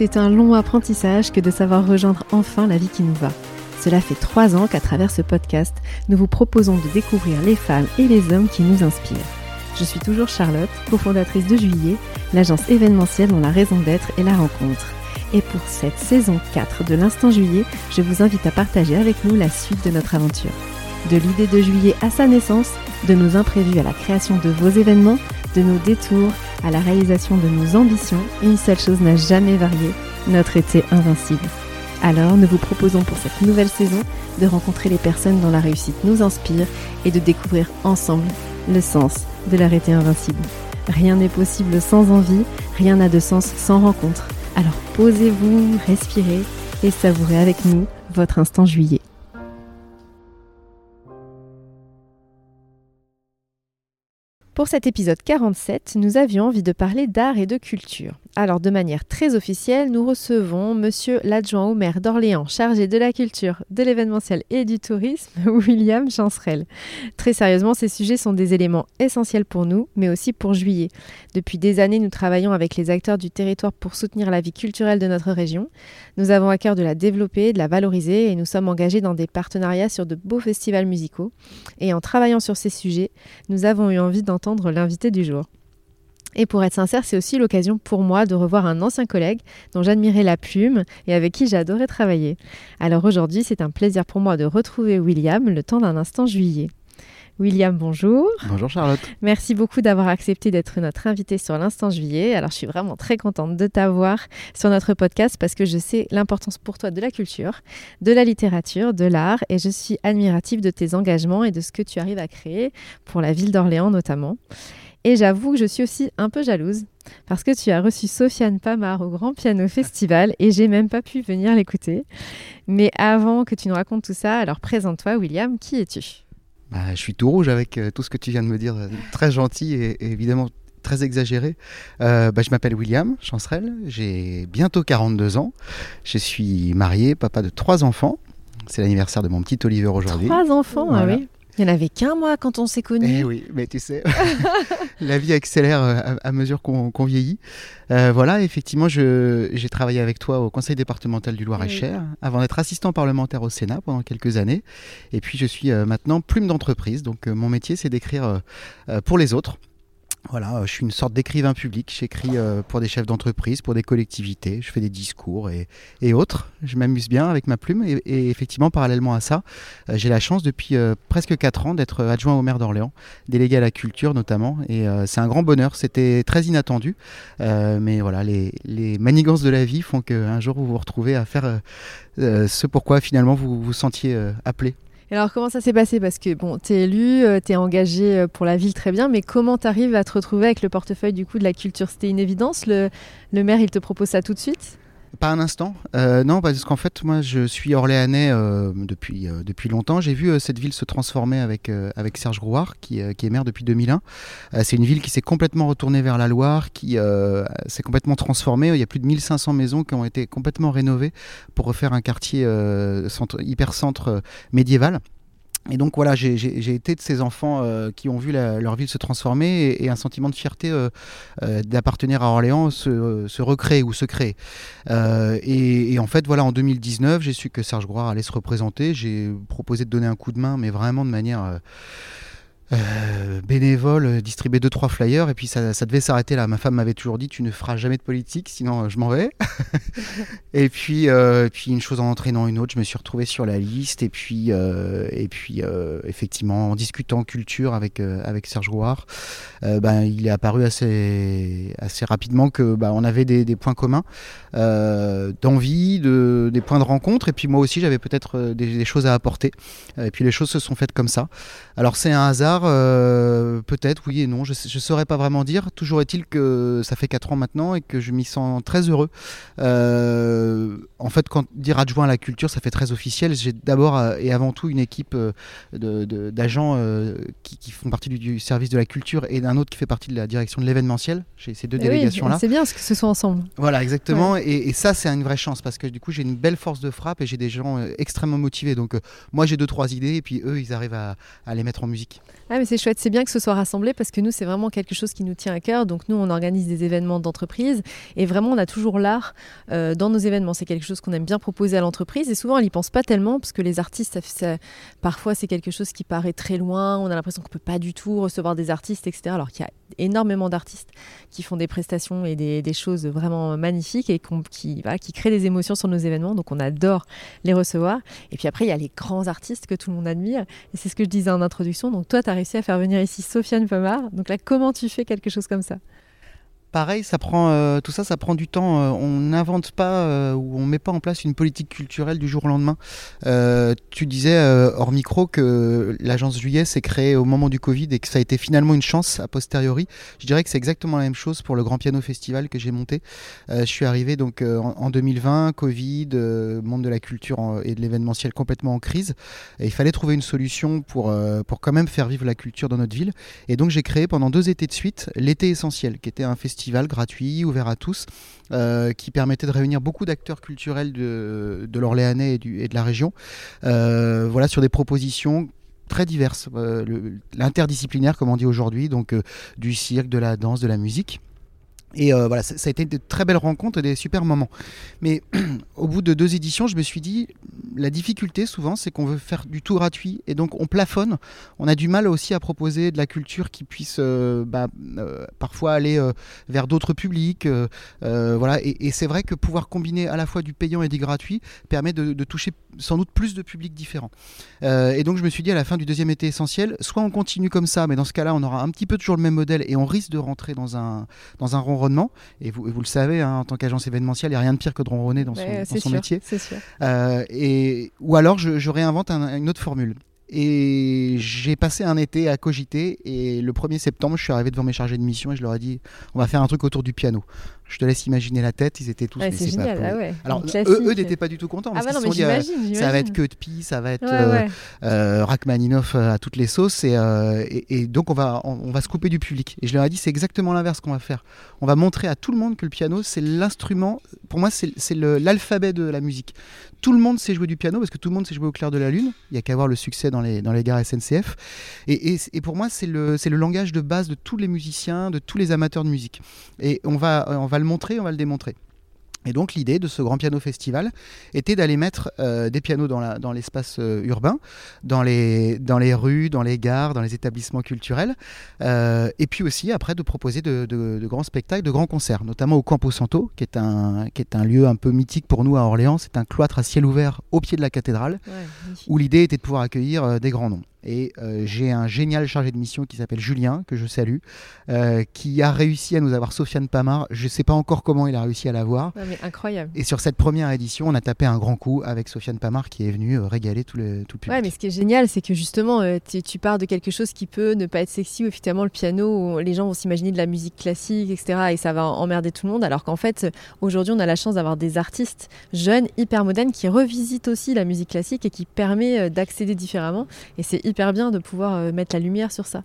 c'est un long apprentissage que de savoir rejoindre enfin la vie qui nous va. Cela fait trois ans qu'à travers ce podcast, nous vous proposons de découvrir les femmes et les hommes qui nous inspirent. Je suis toujours Charlotte, cofondatrice de Juillet, l'agence événementielle dont la raison d'être est la rencontre. Et pour cette saison 4 de l'Instant Juillet, je vous invite à partager avec nous la suite de notre aventure. De l'idée de Juillet à sa naissance, de nos imprévus à la création de vos événements, de nos détours à la réalisation de nos ambitions, une seule chose n'a jamais varié, notre été invincible. Alors, nous vous proposons pour cette nouvelle saison de rencontrer les personnes dont la réussite nous inspire et de découvrir ensemble le sens de l'arrêté invincible. Rien n'est possible sans envie, rien n'a de sens sans rencontre. Alors posez-vous, respirez et savourez avec nous votre instant juillet. Pour cet épisode 47, nous avions envie de parler d'art et de culture. Alors, de manière très officielle, nous recevons monsieur l'adjoint au maire d'Orléans, chargé de la culture, de l'événementiel et du tourisme, William Chancerelle. Très sérieusement, ces sujets sont des éléments essentiels pour nous, mais aussi pour Juillet. Depuis des années, nous travaillons avec les acteurs du territoire pour soutenir la vie culturelle de notre région. Nous avons à cœur de la développer, de la valoriser et nous sommes engagés dans des partenariats sur de beaux festivals musicaux. Et en travaillant sur ces sujets, nous avons eu envie d'entendre l'invité du jour. Et pour être sincère, c'est aussi l'occasion pour moi de revoir un ancien collègue dont j'admirais la plume et avec qui j'adorais travailler. Alors aujourd'hui, c'est un plaisir pour moi de retrouver William le temps d'un instant juillet. William, bonjour. Bonjour Charlotte. Merci beaucoup d'avoir accepté d'être notre invité sur l'instant juillet. Alors je suis vraiment très contente de t'avoir sur notre podcast parce que je sais l'importance pour toi de la culture, de la littérature, de l'art et je suis admirative de tes engagements et de ce que tu arrives à créer pour la ville d'Orléans notamment. Et j'avoue que je suis aussi un peu jalouse parce que tu as reçu Sofiane Pamar au Grand Piano Festival et j'ai même pas pu venir l'écouter. Mais avant que tu nous racontes tout ça, alors présente-toi William, qui es-tu? Bah, Je suis tout rouge avec euh, tout ce que tu viens de me dire, très gentil et, et évidemment très exagéré. Euh, bah, je m'appelle William Chancerelle, j'ai bientôt 42 ans, je suis marié, papa de trois enfants. C'est l'anniversaire de mon petit Oliver aujourd'hui. Trois enfants, ah oui. Il n'y en avait qu'un, moi, quand on s'est connus. Eh oui, mais tu sais, la vie accélère euh, à, mesure qu'on vieillit. Euh, voilà, effectivement, j'ai travaillé avec toi au conseil départemental du Loir-et-Cher, avant d'être assistant parlementaire au Sénat pendant quelques années. Et puis, je suis euh, maintenant plume d'entreprise. Donc, mon métier, c'est d'écrire pour les autres. Voilà, euh, je suis une sorte d'écrivain public. J'écris euh, pour des chefs d'entreprise, pour des collectivités. Je fais des discours et, autres. Je m'amuse bien avec ma plume. Et, effectivement, parallèlement à ça, euh, j'ai la chance depuis presque 4 ans d'être adjoint au maire d'Orléans, délégué à la culture notamment. Et c'est un grand bonheur. C'était très inattendu. mais voilà, les, les, manigances de la vie font qu'un jour vous vous retrouvez à faire ce pourquoi finalement vous vous sentiez appelé alors, comment ça s'est passé? Parce que, bon, tu es élu, euh, tu es engagé euh, pour la ville très bien, mais comment tu arrives à te retrouver avec le portefeuille du coup de la culture? C'était une évidence le, le maire, il te propose ça tout de suite? Pas un instant. Euh, non, parce qu'en fait, moi, je suis orléanais euh, depuis, euh, depuis longtemps. J'ai vu cette ville se transformer avec, Serge Grouard, qui, qui, est maire depuis 2001. c'est une ville qui s'est complètement retournée vers la Loire, qui s'est complètement transformée. Il y a plus de 1500 maisons qui ont été complètement rénovées pour refaire un quartier centre, hyper centre médiéval. Et donc voilà, j'ai été de ces enfants euh, qui ont vu leur ville se transformer et, un sentiment de fierté euh, euh, d'appartenir à Orléans se, recréer ou se créer. Et, et, en fait, voilà, en 2019, j'ai su que Serge Grouard allait se représenter. J'ai proposé de donner un coup de main, mais vraiment de manière euh, bénévole, euh, distribuer deux trois flyers et puis ça, devait s'arrêter là. Ma femme m'avait toujours dit tu ne feras jamais de politique, sinon euh, je m'en vais. et puis puis une chose en entraînant une autre, je me suis retrouvé sur la liste et puis et puis effectivement en discutant culture avec avec Serge Rouard, ben il est apparu assez assez rapidement que ben, on avait des, points communs d'envie, de, des points de rencontre et puis moi aussi j'avais peut-être des, des, choses à apporter. Et puis les choses se sont faites comme ça. Alors c'est un hasard euh, peut-être, oui et non, je ne saurais pas vraiment dire. Toujours est-il que ça fait 4 ans maintenant et que je m'y sens très heureux. Euh, en fait, quand dire adjoint à la culture, ça fait très officiel. J'ai d'abord euh, et avant tout une équipe d'agents qui, font partie du, service de la culture et d'un autre qui fait partie de la direction de l'événementiel. J'ai ces deux eh délégations-là. c'est bien ce que ce soit ensemble. Voilà, exactement. Et, ça, c'est une vraie chance parce que du coup, j'ai une belle force de frappe et j'ai des gens extrêmement motivés. Donc, moi, j'ai deux, trois idées et puis eux, ils arrivent à les mettre en musique. Ah mais c'est chouette, c'est bien que ce soit rassemblé parce que nous, c'est vraiment quelque chose qui nous tient à cœur. Donc nous, on organise des événements d'entreprise et vraiment, on a toujours l'art euh, dans nos événements. C'est quelque chose qu'on aime bien proposer à l'entreprise et souvent, elle n'y pense pas tellement parce que les artistes, parfois, c'est quelque chose qui paraît très loin. On a l'impression qu'on peut pas du tout recevoir des artistes, etc. Alors qu'il y a énormément d'artistes qui font des prestations et des, choses vraiment magnifiques et qui, créent des émotions sur nos événements. Donc on adore les recevoir. Et puis après, il y a les grands artistes que tout le monde admire. Et c'est ce que je disais en introduction. Donc toi, tu as réussi à faire venir ici Sofiane Pomar. Donc là, comment tu fais quelque chose comme ça? Pareil, ça prend euh, tout ça, ça prend du temps. Euh, on n'invente pas euh, ou on met pas en place une politique culturelle du jour au lendemain. tu disais hors micro que l'agence Juillet s'est créée au moment du Covid et que ça a été finalement une chance a posteriori. Je dirais que c'est exactement la même chose pour le Grand Piano Festival que j'ai monté. je suis arrivé donc en, 2020, Covid, monde de la culture et de l'événementiel complètement en crise. Il fallait trouver une solution pour pour quand même faire vivre la culture dans notre ville. Et donc j'ai créé pendant deux étés de suite l'été essentiel, qui était un festival gratuit, ouvert à tous, euh, qui permettait de réunir beaucoup d'acteurs culturels de, de l'Orléanais et, de la région. Euh, voilà, sur des propositions très diverses, euh, l'interdisciplinaire comme on dit aujourd'hui, donc du cirque, de la danse, de la musique. Et voilà, ça, a été de très belles rencontres et des super moments. Mais au bout de deux éditions, je me suis dit, la difficulté souvent, c'est qu'on veut faire du tout gratuit et donc on plafonne. On a du mal aussi à proposer de la culture qui puisse euh, bah, euh, parfois aller euh, vers d'autres publics. voilà. Et, c'est vrai que pouvoir combiner à la fois du payant et du gratuit permet de, toucher sans doute plus de publics différents. et donc je me suis dit à la fin du deuxième été essentiel, soit on continue comme ça, mais dans ce cas-là, on aura un petit peu toujours le même modèle et on risque de rentrer dans un, dans un ronronnement. Et vous, vous le savez, hein, en tant qu'agence événementielle, il n'y a rien de pire que de ronronner dans son, dans son métier. Sûr. et ou alors je, réinvente une autre formule. Et j'ai passé un été à cogiter et le 1er septembre, je suis arrivé devant mes chargés de mission et je leur ai dit on va faire un truc autour du piano. Je te laisse imaginer la tête, ils étaient tous. c'est génial, ah Alors eux, n'étaient pas du tout contents parce ah bah qu'ils euh, ça va être que de pie, ça va être euh, euh, Rachmaninoff à toutes les sauces et, et, donc on va on, va se couper du public. Et je leur ai dit c'est exactement l'inverse qu'on va faire. On va montrer à tout le monde que le piano c'est l'instrument. Pour moi c'est l'alphabet de la musique. Tout le monde sait jouer du piano parce que tout le monde sait jouer au clair de la lune. Il y a qu'à voir le succès dans les dans les gares SNCF. Et, et pour moi c'est le le langage de base de tous les musiciens, de tous les amateurs de musique. Et on va on va le montrer, on va le démontrer. Et donc l'idée de ce grand piano festival était d'aller mettre euh, des pianos dans l'espace dans euh, urbain, dans les, dans les rues, dans les gares, dans les établissements culturels, euh, et puis aussi après de proposer de, de, grands spectacles, de grands concerts, notamment au Campo Santo, qui est, un, qui est un lieu un peu mythique pour nous à Orléans. C'est un cloître à ciel ouvert au pied de la cathédrale, où l'idée était de pouvoir accueillir des grands noms. Et euh, j'ai un génial chargé de mission qui s'appelle Julien, que je salue, euh, qui a réussi à nous avoir Sofiane Pamar. Je ne sais pas encore comment il a réussi à l'avoir. incroyable. Et sur cette première édition, on a tapé un grand coup avec Sofiane Pamar qui est venu euh, régaler tout le, tout le public. Ouais, mais ce qui est génial, c'est que justement, tu, pars de quelque chose qui peut ne pas être sexy, ou effectivement, le piano, les gens vont s'imaginer de la musique classique, etc. Et ça va emmerder tout le monde. Alors qu'en fait, aujourd'hui, on a la chance d'avoir des artistes jeunes, hyper modernes, qui revisitent aussi la musique classique et qui permet d'accéder différemment. Et c'est hyper bien de pouvoir euh, mettre la lumière sur ça.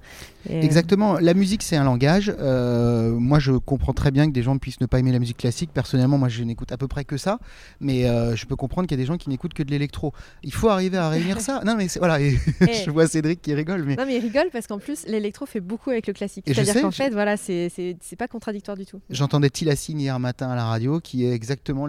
Euh, Exactement. La musique, c'est un langage. Euh, moi, je comprends très bien que des gens puissent ne pas aimer la musique classique. Personnellement, moi, je n'écoute à peu près que ça. Mais je peux comprendre qu'il y a des gens qui n'écoute que de l'électro. Il faut arriver à réunir ça. Non, mais voilà. Et je vois Cédric qui rigole. Mais... Non, mais il rigole parce qu'en plus, l'électro fait beaucoup avec le classique. C'est-à-dire qu'en fait, voilà, c'est pas contradictoire du tout. J'entendais Tilassine hier matin à la radio, qui est exactement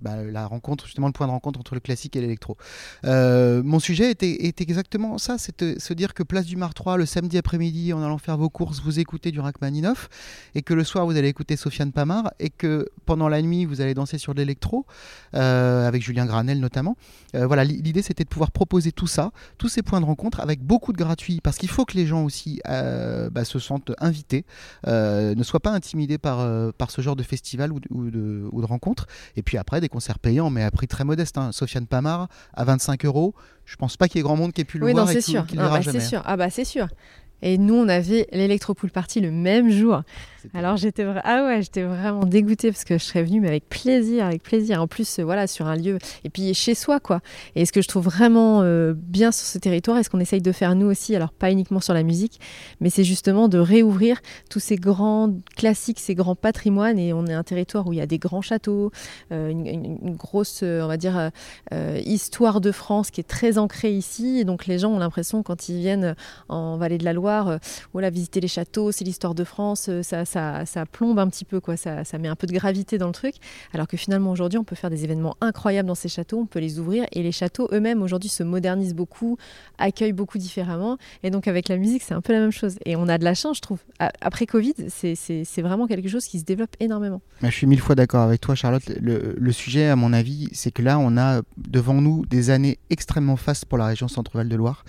bah, la rencontre, justement le point de rencontre entre le classique et l'électro. mon sujet était, était exactement ça. C'est se dire que place du Mar 3, le samedi après-midi, en allant faire vos courses, vous écoutez du Rachmaninoff, et que le soir, vous allez écouter Sofiane Pamar, et que pendant la nuit, vous allez danser sur l'électro, euh, avec Julien Granel notamment. Euh, voilà, l'idée, c'était de pouvoir proposer tout ça, tous ces points de rencontre, avec beaucoup de gratuit, parce qu'il faut que les gens aussi euh, bah, se sentent invités, ne soient pas intimidés par, par ce genre de festival ou de, ou, de, rencontre. Et puis après, des concerts payants, mais à prix très modeste. Hein. Sofiane Pamar, à 25 euros, je pense pas qu'il y ait grand monde qui ait pu le oui, voir. Non, c'est sûr. Ah, bah, c'est sûr. Ah bah c'est sûr. Et nous, on avait l'électropool party le même jour. Alors j'étais ah ouais, j'étais vraiment dégoûtée parce que je serais venue mais avec plaisir, avec plaisir. En plus euh, voilà sur un lieu et puis chez soi quoi. Et ce que je trouve vraiment euh, bien sur ce territoire et ce qu'on essaye de faire nous aussi, alors pas uniquement sur la musique, mais c'est justement de réouvrir tous ces grands classiques, ces grands patrimoines et on est un territoire où il y a des grands châteaux, euh, une, grosse on va dire histoire de France qui est très ancrée ici et donc les gens ont l'impression quand ils viennent en Vallée de la Loire voilà visiter les châteaux, c'est l'histoire de France, ça ça, plombe un petit peu, quoi. Ça, met un peu de gravité dans le truc. Alors que finalement, aujourd'hui, on peut faire des événements incroyables dans ces châteaux, on peut les ouvrir. Et les châteaux eux-mêmes, aujourd'hui, se modernisent beaucoup, accueillent beaucoup différemment. Et donc, avec la musique, c'est un peu la même chose. Et on a de la chance, je trouve. Après Covid, c'est vraiment quelque chose qui se développe énormément. je suis mille fois d'accord avec toi, Charlotte. Le, sujet, à mon avis, c'est que là, on a devant nous des années extrêmement fastes pour la région Centre-Val de Loire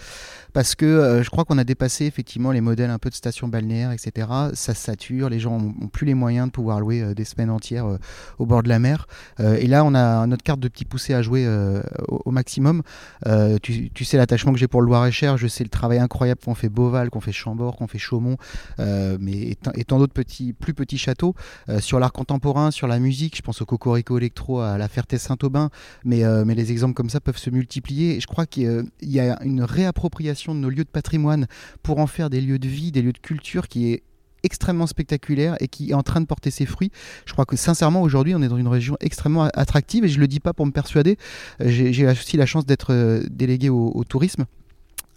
parce que euh, je crois qu'on a dépassé effectivement les modèles un peu de stations balnéaires, etc. Ça sature, les gens n'ont plus les moyens de pouvoir louer euh, des semaines entières euh, au bord de la mer. et là, on a notre carte de petit poussé à jouer au, maximum. Tu, sais l'attachement que j'ai pour le Loir-et-Cher, je sais le travail incroyable qu'on fait Beauval, qu'on fait Chambord, qu'on fait Chaumont, mais et, tant d'autres petits, plus petits châteaux. sur l'art contemporain, sur la musique, je pense au Cocorico Electro, à la Ferté-Saint-Aubin, mais, mais les exemples comme ça peuvent se multiplier. Et je crois qu'il y a une réappropriation de nos lieux de patrimoine pour en faire des lieux de vie, des lieux de culture qui est extrêmement spectaculaire et qui est en train de porter ses fruits. Je crois que sincèrement aujourd'hui on est dans une région extrêmement attractive et je le dis pas pour me persuader. Euh, j'ai aussi la chance d'être euh, délégué au tourisme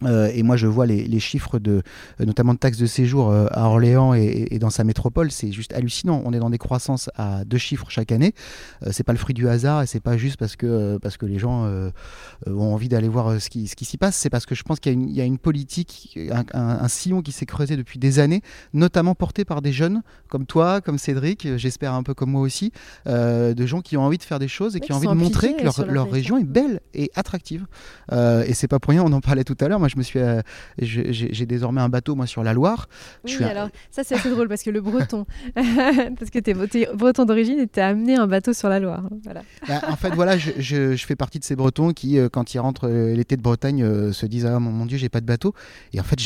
euh, et moi, je vois les, chiffres de, euh, notamment de taxes de séjour euh, à Orléans et, dans sa métropole, c'est juste hallucinant. On est dans des croissances à deux chiffres chaque année. c'est pas le fruit du hasard et c'est pas juste parce que parce que les gens ont envie d'aller voir ce qui, ce qui s'y passe. C'est parce que je pense qu'il y, a une politique, un, sillon qui s'est creusé depuis des années, notamment porté par des jeunes comme toi, comme Cédric, j'espère un peu comme moi aussi, de gens qui ont envie de faire des choses et qui ont envie de montrer que leur, leur région est belle et attractive. et c'est pas pour rien. On en parlait tout à l'heure. Moi, je me suis, euh, j'ai désormais un bateau moi sur la Loire. Oui, alors ça c'est assez drôle parce que le breton, parce que tu es breton d'origine et tu as amené un bateau sur la Loire. Voilà. Bah, en fait, voilà, je, je, fais partie de ces Bretons qui, euh, quand ils rentrent euh, l'été de Bretagne, se disent ah mon, mon Dieu, j'ai pas de bateau. Et en fait,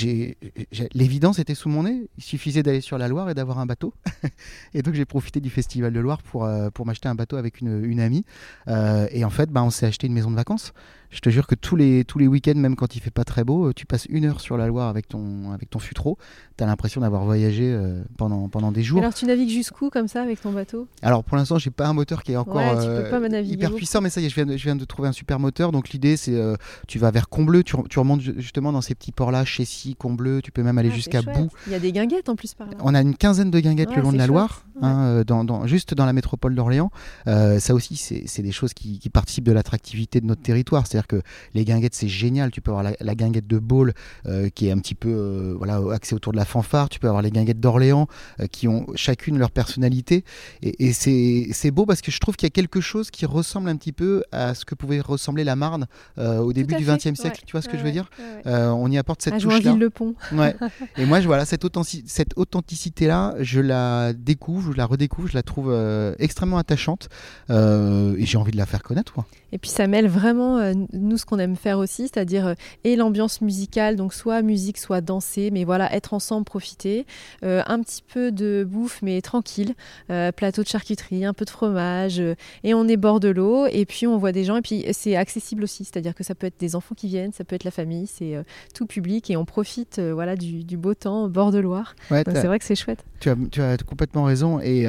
l'évidence était sous mon nez. Il suffisait d'aller sur la Loire et d'avoir un bateau. et donc j'ai profité du festival de Loire pour pour m'acheter un bateau avec une, une amie. et en fait, bah, on s'est acheté une maison de vacances. Je te jure que tous les, tous les week-ends, même quand il fait pas très euh, tu passes une heure sur la Loire avec ton, avec ton futreau. Tu as l'impression d'avoir voyagé euh, pendant, pendant des jours. alors tu navigues jusqu'où comme ça avec ton bateau? Alors pour l'instant, j'ai pas un moteur qui est encore euh, hyper puissant, mais ça y est, je viens, de, je viens de trouver un super moteur. Donc l'idée, c'est tu vas vers Combleu, tu, tu, remontes justement dans ces petits ports-là, Chessy, Combleu, tu peux même aller ah, jusqu'à Bout. Il y a des guinguettes en plus par là. On a une quinzaine de guinguettes le long de la Loire, hein, dans, dans, juste dans la métropole d'Orléans. ça aussi, c'est des choses qui, qui participent de l'attractivité de notre territoire. C'est-à-dire que les guinguettes c'est génial. Tu peux avoir la, guinguette de Bôle euh, qui est un petit peu euh, voilà, axée autour de la fanfare. Tu peux avoir les guinguettes d'Orléans euh, qui ont chacune leur personnalité. Et, c'est beau parce que je trouve qu'il y a quelque chose qui ressemble un petit peu à ce que pouvait ressembler la Marne au début du XXe siècle. Tu vois ce que je veux dire On y apporte cette touche-là. le pont. ouais. Et moi, je, voilà, cette, cette authenticité-là, je la découvre, je la redécouvre, je la trouve extrêmement attachante et j'ai envie de la faire connaître. Et puis ça mêle vraiment, nous, ce qu'on aime faire aussi, c'est-à-dire et l'ambiance musicale, donc soit musique, soit danser, mais voilà, être ensemble, profiter. Euh, un petit peu de bouffe, mais tranquille. Euh, plateau de charcuterie, un peu de fromage, et on est bord de l'eau, et puis on voit des gens, et puis c'est accessible aussi, c'est-à-dire que ça peut être des enfants qui viennent, ça peut être la famille, c'est tout public, et on profite voilà du, beau temps bord de Loire. c'est vrai que c'est chouette. Tu as, tu as complètement raison, et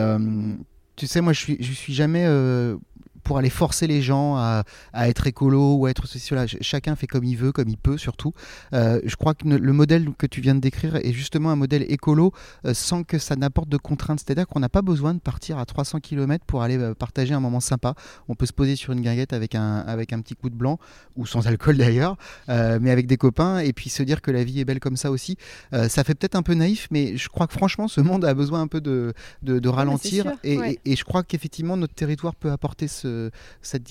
tu sais, moi je suis, je suis jamais pour aller forcer les gens à, être écolo ou à être ceci, cela. Chacun fait comme il veut, comme il peut surtout. Euh, je crois que le modèle que tu viens de décrire est justement un modèle écolo euh, sans que ça n'apporte de contraintes. C'est-à-dire qu'on n'a pas besoin de partir à 300 km pour aller euh, partager un moment sympa. On peut se poser sur une guinguette avec un, avec un petit coup de blanc, ou sans alcool d'ailleurs, mais avec des copains, et puis se dire que la vie est belle comme ça aussi. ça fait peut-être un peu naïf, mais je crois que franchement, ce monde a besoin un peu de, de, ralentir. et, et, je crois qu'effectivement, notre territoire peut apporter ce, cette,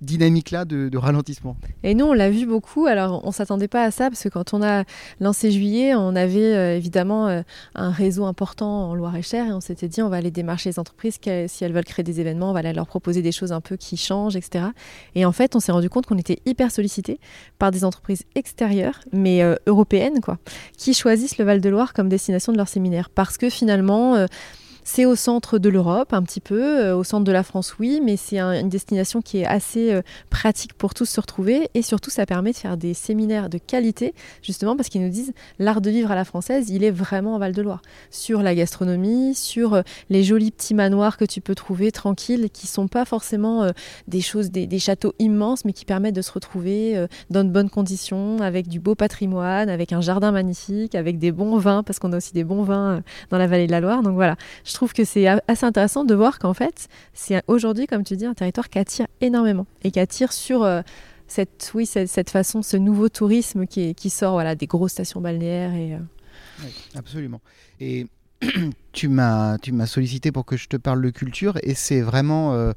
dynamique-là de, ralentissement. Et nous, on l'a vu beaucoup. Alors, on s'attendait pas à ça parce que quand on a lancé Juillet, on avait évidemment un réseau important en Loire-et-Cher et on s'était dit, on va aller démarcher les entreprises si elles veulent créer des événements, on va aller leur proposer des choses un peu qui changent, etc. Et en fait, on s'est rendu compte qu'on était hyper sollicité par des entreprises extérieures, mais européennes, quoi, qui choisissent le Val-de-Loire comme destination de leur séminaire parce que finalement, c'est au centre de l'Europe, un petit peu, euh, au centre de la France, oui, mais c'est une destination qui est assez euh, pratique pour tous se retrouver. Et surtout, ça permet de faire des séminaires de qualité, justement parce qu'ils nous disent l'art de vivre à la française, il est vraiment en Val-de-Loire. Sur la gastronomie, sur euh, les jolis petits manoirs que tu peux trouver tranquilles, qui sont pas forcément des choses, des, châteaux immenses, mais qui permettent de se retrouver dans de bonnes conditions, avec du beau patrimoine, avec un jardin magnifique, avec des bons vins, parce qu'on a aussi des bons vins dans la vallée de la Loire. Donc voilà, trouve que c'est assez intéressant de voir qu'en fait, c'est aujourd'hui, comme tu dis, un territoire qui attire énormément et qui attire sur euh, cette, oui, cette, façon, ce nouveau tourisme qui, qui sort voilà, des grosses stations balnéaires. Et, euh, absolument. Et tu m'as sollicité pour que je te parle de culture et c'est vraiment euh,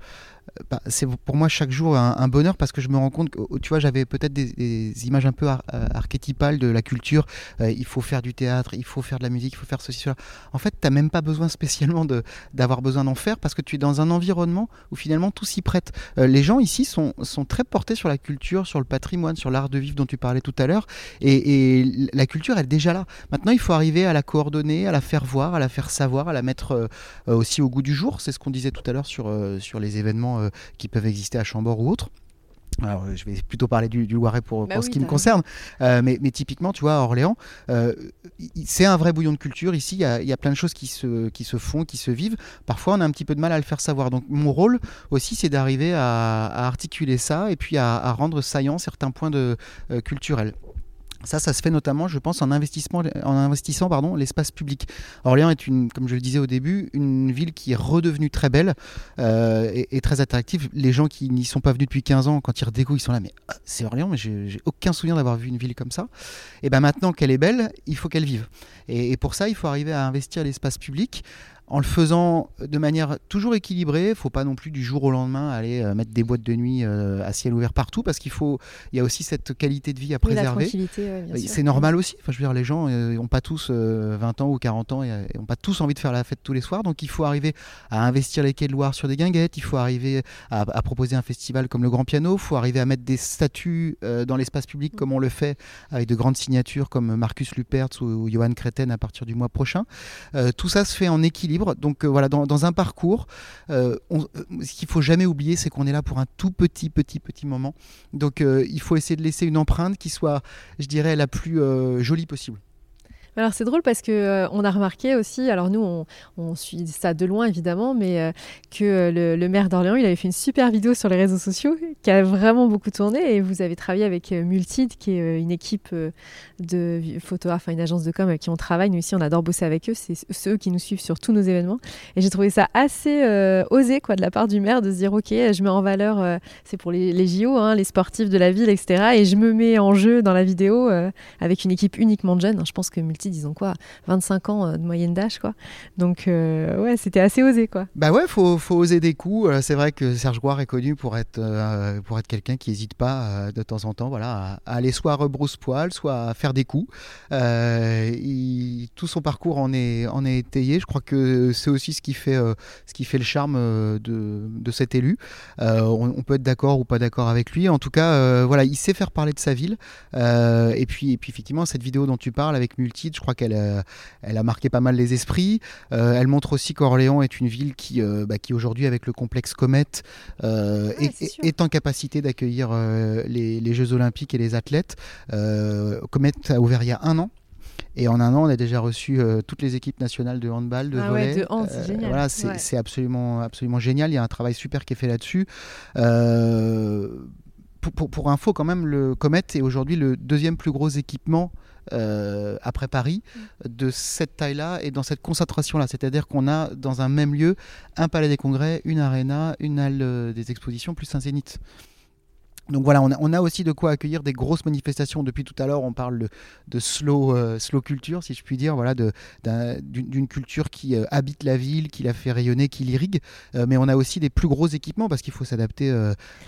bah, c'est pour moi chaque jour un, bonheur parce que je me rends compte que tu vois j'avais peut-être des, images un peu euh, archétypales de la culture euh, il faut faire du théâtre il faut faire de la musique il faut faire ceci cela. En fait tu n'as même pas besoin spécialement d'avoir besoin d'en faire parce que tu es dans un environnement où finalement tout s'y prête. Euh, les gens ici sont, sont très portés sur la culture sur le patrimoine sur l'art de vivre dont tu parlais tout à l'heure et, et, la culture elle est déjà là. Maintenant il faut arriver à la coordonner à la faire voir à la faire savoir à la mettre aussi au goût du jour. C'est ce qu'on disait tout à l'heure sur, sur les événements euh, qui peuvent exister à Chambord ou autre. Alors, je vais plutôt parler du, Loiret pour, bah ce qui me concerne. Euh, mais, typiquement, tu vois, à Orléans, euh, c'est un vrai bouillon de culture. Ici, il y, a, plein de choses qui se, qui se font, qui se vivent. Parfois, on a un petit peu de mal à le faire savoir. Donc, mon rôle aussi, c'est d'arriver à, articuler ça et puis à, rendre saillant certains points de, culturels. Ça, ça se fait notamment, je pense, en, investissement, en investissant l'espace public. Orléans est, une, comme je le disais au début, une ville qui est redevenue très belle euh, et, très attractive. Les gens qui n'y sont pas venus depuis 15 ans, quand ils redécouvrent, ils sont là, mais ah, c'est Orléans, mais j'ai aucun souvenir d'avoir vu une ville comme ça. Et bien maintenant qu'elle est belle, il faut qu'elle vive. Et, et, pour ça, il faut arriver à investir l'espace public en le faisant de manière toujours équilibrée. Il ne faut pas non plus du jour au lendemain aller euh, mettre des boîtes de nuit euh, à ciel ouvert partout parce qu'il faut, il y a aussi cette qualité de vie à préserver. c'est normal aussi. Enfin, je veux dire, les gens n'ont euh, pas tous 20 ans ou 40 ans et n'ont pas tous envie de faire la fête tous les soirs. Donc, il faut arriver à investir les quais de Loire sur des guinguettes. Il faut arriver à, proposer un festival comme le Grand Piano. Il faut arriver à mettre des statues dans l'espace public comme on le fait avec de grandes signatures comme Marcus Lupertz ou, Johan Créten à partir du mois prochain. tout ça se fait en équilibre donc euh, voilà, dans, un parcours, euh, euh, ce qu'il faut jamais oublier, c'est qu'on est là pour un tout petit, petit, petit moment. Donc il faut essayer de laisser une empreinte qui soit, je dirais, la plus jolie possible. Alors c'est drôle parce que euh, a remarqué aussi, alors nous on, suit ça de loin évidemment, mais euh, que euh, le, maire d'Orléans il avait fait une super vidéo sur les réseaux sociaux qui a vraiment beaucoup tourné et vous avez travaillé avec Multid qui est une équipe de photographes, enfin une agence de com avec qui on travaille. Nous ici on adore bosser avec eux, c'est ceux qui nous suivent sur tous nos événements et j'ai trouvé ça assez osé quoi de la part du maire de se dire ok je mets en valeur, c'est pour les, les JO, hein, les sportifs de la ville etc. et je me mets en jeu dans la vidéo avec une équipe uniquement de jeunes. Je pense que Multid disons quoi, 25 ans euh, de moyenne d'âge, quoi. Donc, euh, ouais, c'était assez osé, quoi. Bah ouais, faut, faut oser des coups. Euh, c'est vrai que Serge Gouard est connu pour être, pour être quelqu'un qui n'hésite pas de temps en temps, voilà, à, aller soit rebrousse-poil, soit à faire des coups. tout son parcours en est, en est étayé. Je crois que c'est aussi ce qui fait, ce qui fait le charme de, de cet élu. On, peut être d'accord ou pas d'accord avec lui. En tout cas, voilà, il sait faire parler de sa ville. et puis, et puis effectivement, cette vidéo dont tu parles avec Multi je crois qu'elle a, elle a marqué pas mal les esprits. Euh, elle montre aussi qu'Orléans est une ville qui, euh, bah, qui aujourd'hui, avec le complexe Comet, euh, est, en capacité d'accueillir les, Jeux Olympiques et les athlètes. Comet a ouvert il y a un an. Et en un an, on a déjà reçu toutes les équipes nationales de handball, de ah volley. de hand, c'est génial. Voilà, c'est absolument, absolument génial. Il y a un travail super qui est fait là-dessus. Pour, pour, info, quand même, le Comet est aujourd'hui le deuxième plus gros équipement euh, après Paris, mm. de cette taille-là et dans cette concentration-là. C'est-à-dire qu'on a dans un même lieu un palais des congrès, une arena, une halle euh, des expositions, plus un zénith. Donc voilà, on a, aussi de quoi accueillir des grosses manifestations. Depuis tout à l'heure, on parle de, slow, euh, slow culture, si je puis dire, voilà, d'une culture qui euh, habite la ville, qui la fait rayonner, qui l'irrigue. Euh, mais on a aussi des plus gros équipements parce qu'il faut s'adapter,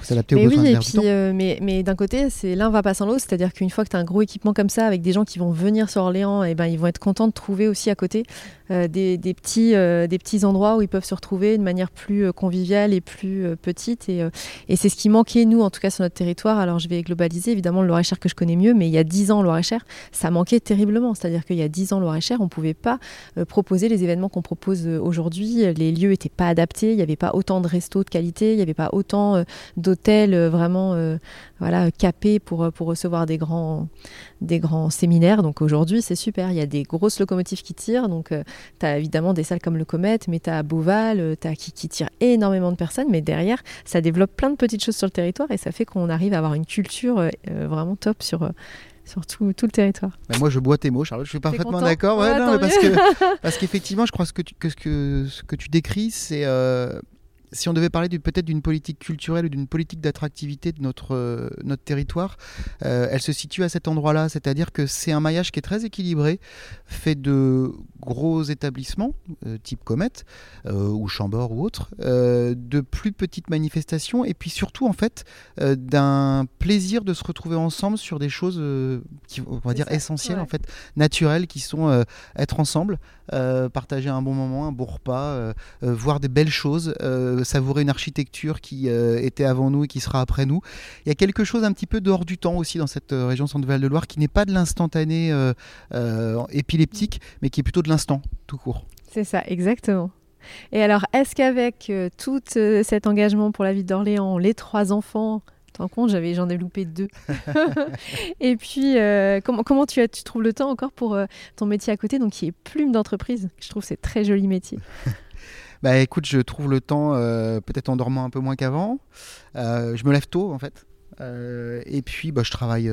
s'adapter aux besoins oui, et puis, mais, mais d'un côté, c'est l'un va pas sans l'autre, c'est-à-dire qu'une fois que tu as un gros équipement comme ça, avec des gens qui vont venir sur Orléans, et eh ben ils vont être contents de trouver aussi à côté des, petits, des petits endroits où ils peuvent se retrouver de manière plus conviviale et plus petite. Et, et c'est ce qui manquait nous, en tout cas sur notre territoire, alors je vais globaliser, évidemment le Loir-et-Cher que je connais mieux, mais il y a 10 ans, Loir-et-Cher, ça manquait terriblement. C'est-à-dire qu'il y a 10 ans, Loir-et-Cher, on ne pouvait pas euh, proposer les événements qu'on propose euh, aujourd'hui. Les lieux n'étaient pas adaptés, il n'y avait pas autant de restos de qualité, il n'y avait pas autant euh, d'hôtels vraiment voilà, capés pour, pour recevoir des grands, des grands séminaires. Donc aujourd'hui, c'est super. Il y a des grosses locomotives qui tirent. Donc tu as évidemment des salles comme le Comet, mais tu as Beauval, as qui, qui tire énormément de personnes. Mais derrière, ça développe plein de petites choses sur le territoire et ça fait qu'on arrive à avoir une culture euh, euh, vraiment top sur, euh, sur tout, tout, le territoire. Bah, moi, je bois tes mots, Charlotte. Je suis parfaitement d'accord. Ouais, parce, parce qu'effectivement, je crois que, tu, que, que ce que tu décris, c'est si on devait parler peut-être d'une politique culturelle ou d'une politique d'attractivité de notre, euh, notre territoire, euh, elle se situe à cet endroit-là. C'est-à-dire que c'est un maillage qui est très équilibré, fait de gros établissements, euh, type Comet ou Chambord ou autres, de plus petites manifestations et puis surtout, en fait, d'un plaisir de se retrouver ensemble sur des choses qui, on va dire, essentielles, en fait, naturelles, qui sont être ensemble, partager un bon moment, un bon repas, voir des belles choses savourer une architecture qui euh, était avant nous et qui sera après nous. Il y a quelque chose un petit peu dehors du temps aussi dans cette euh, région Centre-Val de Loire qui n'est pas de l'instantané euh, épileptique, mais qui est plutôt de l'instant tout court. C'est ça, exactement. Et alors, est-ce qu'avec tout cet engagement pour la ville d'Orléans, les trois enfants, tu compte, j'avais, j'en ai loupé deux. et puis, comment, comment tu, as, tu trouves le temps encore pour ton métier à côté, donc qui est plume d'entreprise? Je trouve que c'est très joli métier. Bah écoute, je trouve le temps euh, peut-être en dormant un peu moins qu'avant. Euh, je me lève tôt en fait. Euh, et puis bah, je travaille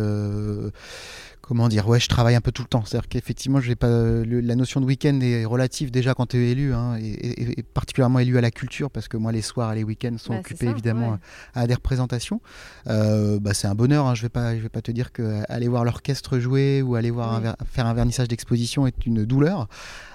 comment dire, ouais, je travaille un peu tout le temps. C'est-à-dire qu'effectivement, j'ai pas la notion de week-end est relative déjà quand tu es élu, hein, et, particulièrement élu à la culture, parce que moi, les soirs et les week-ends sont bah, occupés évidemment à, des représentations. Euh, bah, c'est un bonheur. Hein, je vais pas, je vais pas te dire que aller voir l'orchestre jouer ou aller voir faire un vernissage d'exposition est une douleur.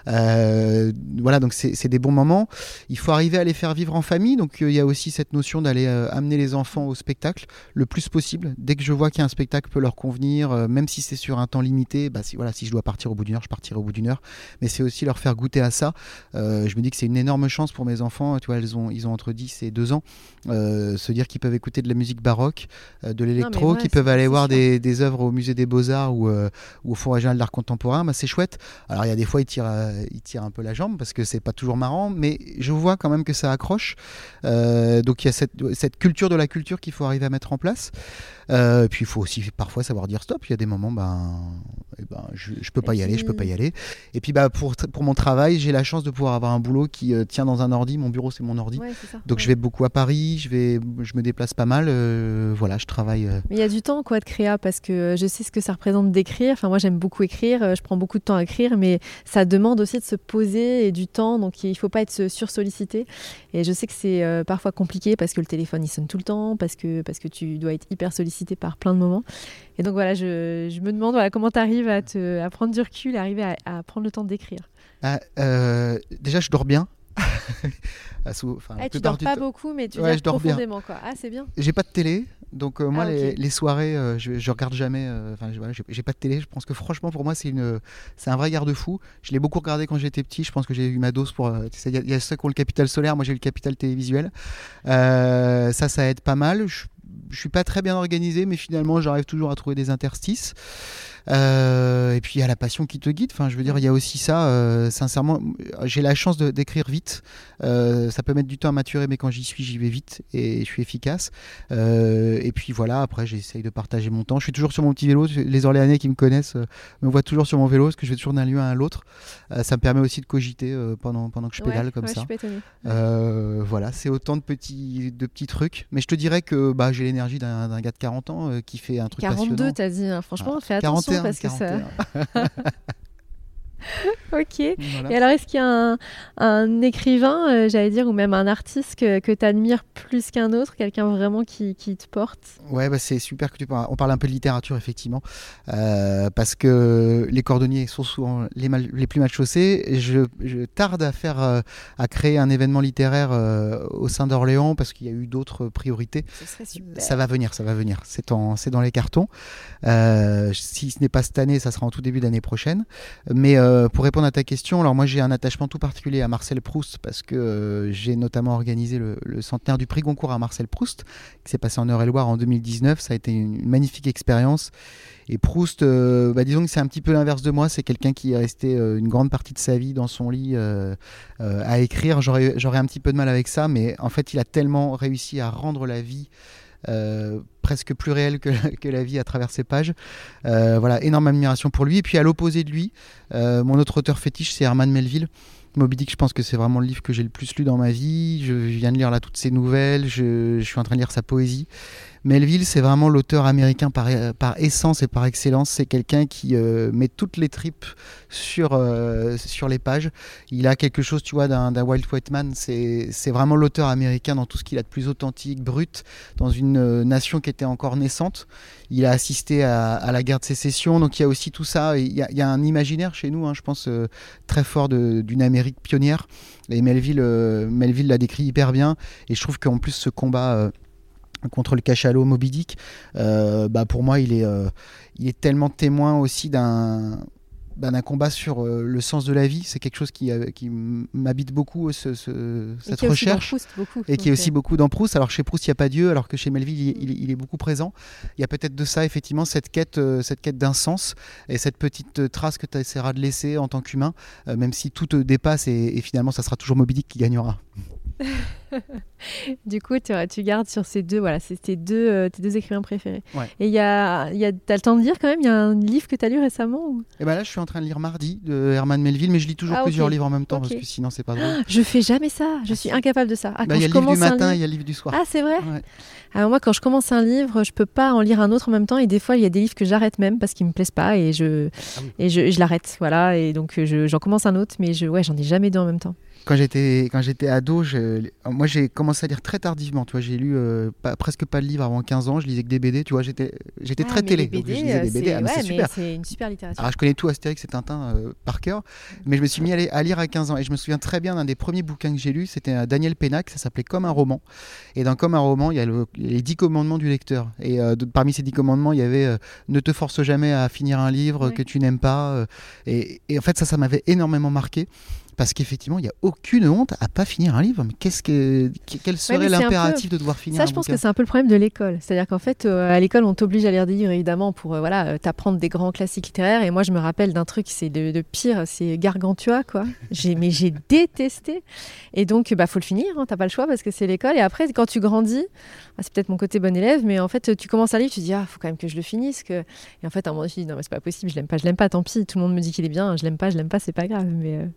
Euh, voilà, donc c'est des bons moments. Il faut arriver à les faire vivre en famille. Donc euh, il y a aussi cette notion d'aller amener les enfants au spectacle le plus possible. Dès que je vois qu'un spectacle peut leur convenir, même si c'est sur un temps limité, bah, si, voilà, si je dois partir au bout d'une heure, je partirai au bout d'une heure. Mais c'est aussi leur faire goûter à ça. Euh, je me dis que c'est une énorme chance pour mes enfants. Tu vois, ils ont, ils ont entre 10 et 2 ans. Euh, se dire qu'ils peuvent écouter de la musique baroque, euh, de l'électro, qu'ils peuvent aller voir des, des, œuvres au musée des Beaux-Arts ou, ou, au Fonds régional d'art contemporain, bah, c'est chouette. Alors il y a des fois, ils tirent, ils tirent un peu la jambe parce que c'est pas toujours marrant, mais je vois quand même que ça accroche. donc il y a cette, cette culture de la culture qu'il faut arriver à mettre en place. et puis il faut aussi parfois savoir dire stop. Il y a des moments, ben, eh ben, je, je peux pas y aller, je peux pas y aller. Et puis bah, pour, pour mon travail, j'ai la chance de pouvoir avoir un boulot qui euh, tient dans un ordi. Mon bureau, c'est mon ordi. Donc je vais beaucoup à Paris, je, vais, je me déplace pas mal. Euh, voilà, je travaille. Euh. Mais il y a du temps quoi de créa parce que je sais ce que ça représente d'écrire. Enfin, moi, j'aime beaucoup écrire, je prends beaucoup de temps à écrire, mais ça demande aussi de se poser et du temps. Donc il faut pas être sursollicité. Et je sais que c'est parfois compliqué parce que le téléphone il sonne tout le temps, parce que, parce que tu dois être hyper sollicité par plein de moments. Et donc voilà, je, je me demande voilà, comment tu arrives à, te, à prendre du recul et arriver à, à prendre le temps d'écrire? Ah, euh, déjà, je dors bien. ah, tu dors pas beaucoup, mais tu ouais, dors profondément. Quoi. Ah, c'est bien. J'ai pas de télé, donc euh, moi, ah, les, les, soirées, euh, je, je, regarde jamais. Enfin, j'ai pas de télé. Je pense que franchement, pour moi, c'est une, c'est un vrai garde-fou. Je l'ai beaucoup regardé quand j'étais petit. Je pense que j'ai eu ma dose pour. Il y, a ceux qui ont le capital solaire. Moi, j'ai le capital télévisuel. ça, ça aide pas mal. Je, je suis pas très bien organisé, mais finalement, j'arrive toujours à trouver des interstices. Euh, et puis il y a la passion qui te guide. Enfin, je veux dire, il y a aussi ça. Euh, sincèrement, j'ai la chance d'écrire vite. Euh, ça peut mettre du temps à maturer, mais quand j'y suis, j'y vais vite et je suis efficace. et puis voilà, après, j'essaye de partager mon temps. Je suis toujours sur mon petit vélo. Les Orléanais qui me connaissent me voient toujours sur mon vélo parce que je vais toujours d'un lieu à l'autre. ça me permet aussi de cogiter pendant, pendant que je pédale comme ça. voilà, c'est autant de petits, de petits trucs. Mais je te dirais que bah, j'ai l'énergie d'un gars de 40 ans qui fait un truc 42, t'as dit. Hein. Franchement, ah, fais attention parce que ça. ok. Et alors, est-ce qu'il y a un, écrivain, euh, j'allais dire, ou même un artiste que, tu admires plus qu'un autre, quelqu'un vraiment qui, te porte? Ouais, bah, c'est super que tu parles. On parle un peu de littérature, effectivement, euh, parce que les cordonniers sont souvent les, les plus mal chaussés. Je, je, tarde à faire, euh, à créer un événement littéraire au sein d'Orléans parce qu'il y a eu d'autres priorités. Ça va venir, ça va venir. C'est dans les cartons. si ce n'est pas cette année, ça sera en tout début d'année prochaine. Mais euh, pour répondre à ta question, alors moi j'ai un attachement tout particulier à Marcel Proust parce que euh, j'ai notamment organisé le, centenaire du prix Goncourt à Marcel Proust qui s'est passé en Eure-et-Loire en 2019. Ça a été une, magnifique expérience. Et Proust, euh, bah, disons que c'est un petit peu l'inverse de moi. C'est quelqu'un qui est resté une grande partie de sa vie dans son lit à écrire. J'aurais un petit peu de mal avec ça, mais en fait il a tellement réussi à rendre la vie euh, presque plus réel que, la vie à travers ses pages. Euh, voilà, énorme admiration pour lui. Et puis à l'opposé de lui, euh, mon autre auteur fétiche, c'est Herman Melville. Moby Dick, je pense que c'est vraiment le livre que j'ai le plus lu dans ma vie. Je viens de lire là toutes ses nouvelles, je suis en train de lire sa poésie. Melville, c'est vraiment l'auteur américain par, par, essence et par excellence. C'est quelqu'un qui euh, met toutes les tripes sur, euh, sur les pages. Il a quelque chose, tu vois, d'un Wild White Man. C'est vraiment l'auteur américain dans tout ce qu'il a de plus authentique, brut, dans une euh, nation qui était encore naissante. Il a assisté à, la guerre de sécession, donc il y a aussi tout ça. Il y a, un imaginaire chez nous, hein, je pense, très fort d'une Amérique pionnière. Et Melville, Melville l'a décrit hyper bien. Et je trouve qu'en plus, ce combat contre le cachalot Moby Dick, euh, bah pour moi, il est, euh, il est tellement témoin aussi d'un bah, d'un combat sur euh, le sens de la vie. C'est quelque chose qui, qui m'habite beaucoup, ce, cette recherche. et qui est aussi beaucoup dans Proust. Alors chez Proust, il n'y a pas Dieu, alors que chez Melville, il, est beaucoup présent. Il y a peut-être de ça, effectivement, cette quête, cette quête d'un sens et cette petite trace que tu essaieras de laisser en tant qu'humain, même si tout te dépasse et, et finalement, ça sera toujours Moby Dick qui gagnera. du coup, tu, tu, gardes sur ces deux, voilà, c'est tes deux, euh, tes deux écrivains préférés. Et il y a, y a, t'as le temps de lire quand même Il y a un livre que tu as lu récemment ou... Et eh ben là, je suis en train de lire Mardi de Herman Melville, mais je lis toujours ah, plusieurs livres en même temps parce que sinon c'est pas drôle. je fais jamais ça. Je suis incapable de ça. Ah, bah, il y a le livre du matin, il y a le livre du soir. Ah, c'est vrai? Alors moi, quand je commence un livre, je peux pas en lire un autre en même temps. Et des fois, il y a des livres que j'arrête même parce qu'ils me plaisent pas et je ah et je, je l'arrête. Voilà. Et donc j'en commence un autre, mais je ouais, j'en ai jamais deux en même temps quand j'étais quand j'étais ado, moi j'ai commencé à lire très tardivement. Tu vois, j'ai lu euh, presque pas de livres avant 15 ans. Je lisais que des BD. Tu vois, j'étais j'étais ah, très télé. donc je lisais des BD. Ah, c'est super. C'est une super littérature. Alors je connais tout Astérix et Tintin euh, par cœur, mais je me suis mis à, à, lire à 15 ans et je me souviens très bien d'un des premiers bouquins que j'ai lu. C'était Daniel Pénac. Ça s'appelait Comme un roman. Et dans Comme un roman, il y a les 10 commandements du lecteur. Et euh, parmi ces 10 commandements, il y avait ne te force jamais à finir un livre que tu n'aimes pas. Et, et en fait, ça, ça m'avait énormément marqué parce qu'effectivement, il n'y a aucune honte à pas finir un livre. Mais qu'est-ce que, quel serait l'impératif de devoir finir Ça, je pense que c'est un peu le problème de l'école. C'est-à-dire qu'en fait, euh, à l'école, on t'oblige à lire des livres, évidemment, pour euh, voilà, euh, t'apprendre des grands classiques littéraires. Et moi, je me rappelle d'un truc, c'est de, pire, c'est Gargantua, quoi. J'ai, mais j'ai détesté. Et donc, bah, faut le finir. Hein, t'as pas le choix parce que c'est l'école. Et après, quand tu grandis, ah, c'est peut-être mon côté bon élève, mais en fait, tu commences un livre, tu te dis, ah, faut quand même que je le finisse. Que... Et en fait, à un moment, je dis, non, mais c'est pas possible, je l'aime pas, je l'aime pas, tant pis. Tout le monde me dit qu'il est bien, je l'aime pas, je l'aime pas, c'est pas grave. Mais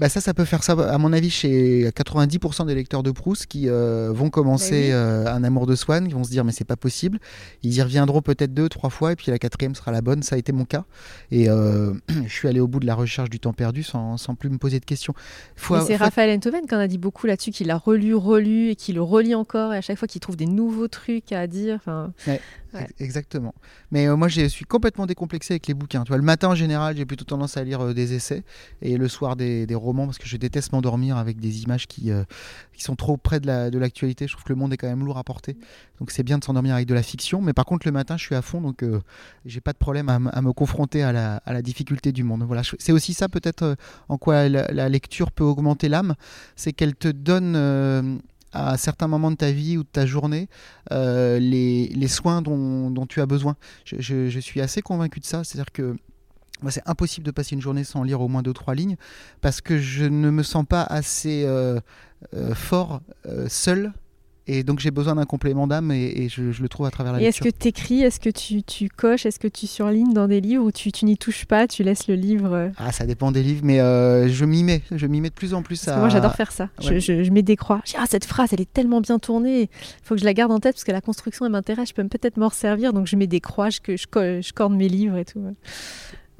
bah ça, ça peut faire ça, à mon avis, chez 90% des lecteurs de Proust qui euh, vont commencer bah euh, un amour de Swann, qui vont se dire mais c'est pas possible. Ils y reviendront peut-être deux, trois fois, et puis la quatrième sera la bonne. Ça a été mon cas. Et euh, je suis allé au bout de la recherche du temps perdu sans, sans plus me poser de questions. c'est Raphaël Enthoven qui en a dit beaucoup là-dessus, qu'il a relu, relu, et qui le relit encore, et à chaque fois qu'il trouve des nouveaux trucs à dire. Enfin, Exactement. Mais moi, je suis complètement décomplexé avec les bouquins. Tu vois, le matin, en général, j'ai plutôt tendance à lire des essais, et le soir, des, romans parce que je déteste m'endormir avec des images qui, euh, qui sont trop près de l'actualité. je trouve que le monde est quand même lourd à porter. Donc c'est bien de s'endormir avec de la fiction. Mais par contre, le matin, je suis à fond, donc euh, j'ai pas de problème à, me confronter à la, difficulté du monde. Voilà, c'est aussi ça peut-être euh, en quoi la, lecture peut augmenter l'âme, c'est qu'elle te donne à certains moments de ta vie ou de ta journée les, les, soins dont, tu as besoin. Je, suis assez convaincu de ça. C'est-à-dire que c'est impossible de passer une journée sans lire au moins deux trois lignes parce que je ne me sens pas assez euh, euh, fort euh, seul et donc j'ai besoin d'un complément d'âme et, je, le trouve à travers la et Est-ce que tu écris, est-ce que tu, tu coches, est-ce que tu surlignes dans des livres ou tu, tu n'y touches pas, tu laisses le livre Ah ça dépend des livres mais je m'y mets, je m'y mets de plus en plus. Parce moi j'adore faire ça, je, je, mets des croix. Je dis, ah cette phrase elle est tellement bien tournée, il faut que je la garde en tête parce que la construction elle m'intéresse, je peux peut-être m'en servir donc je mets des croix, je, je, corne mes livres et tout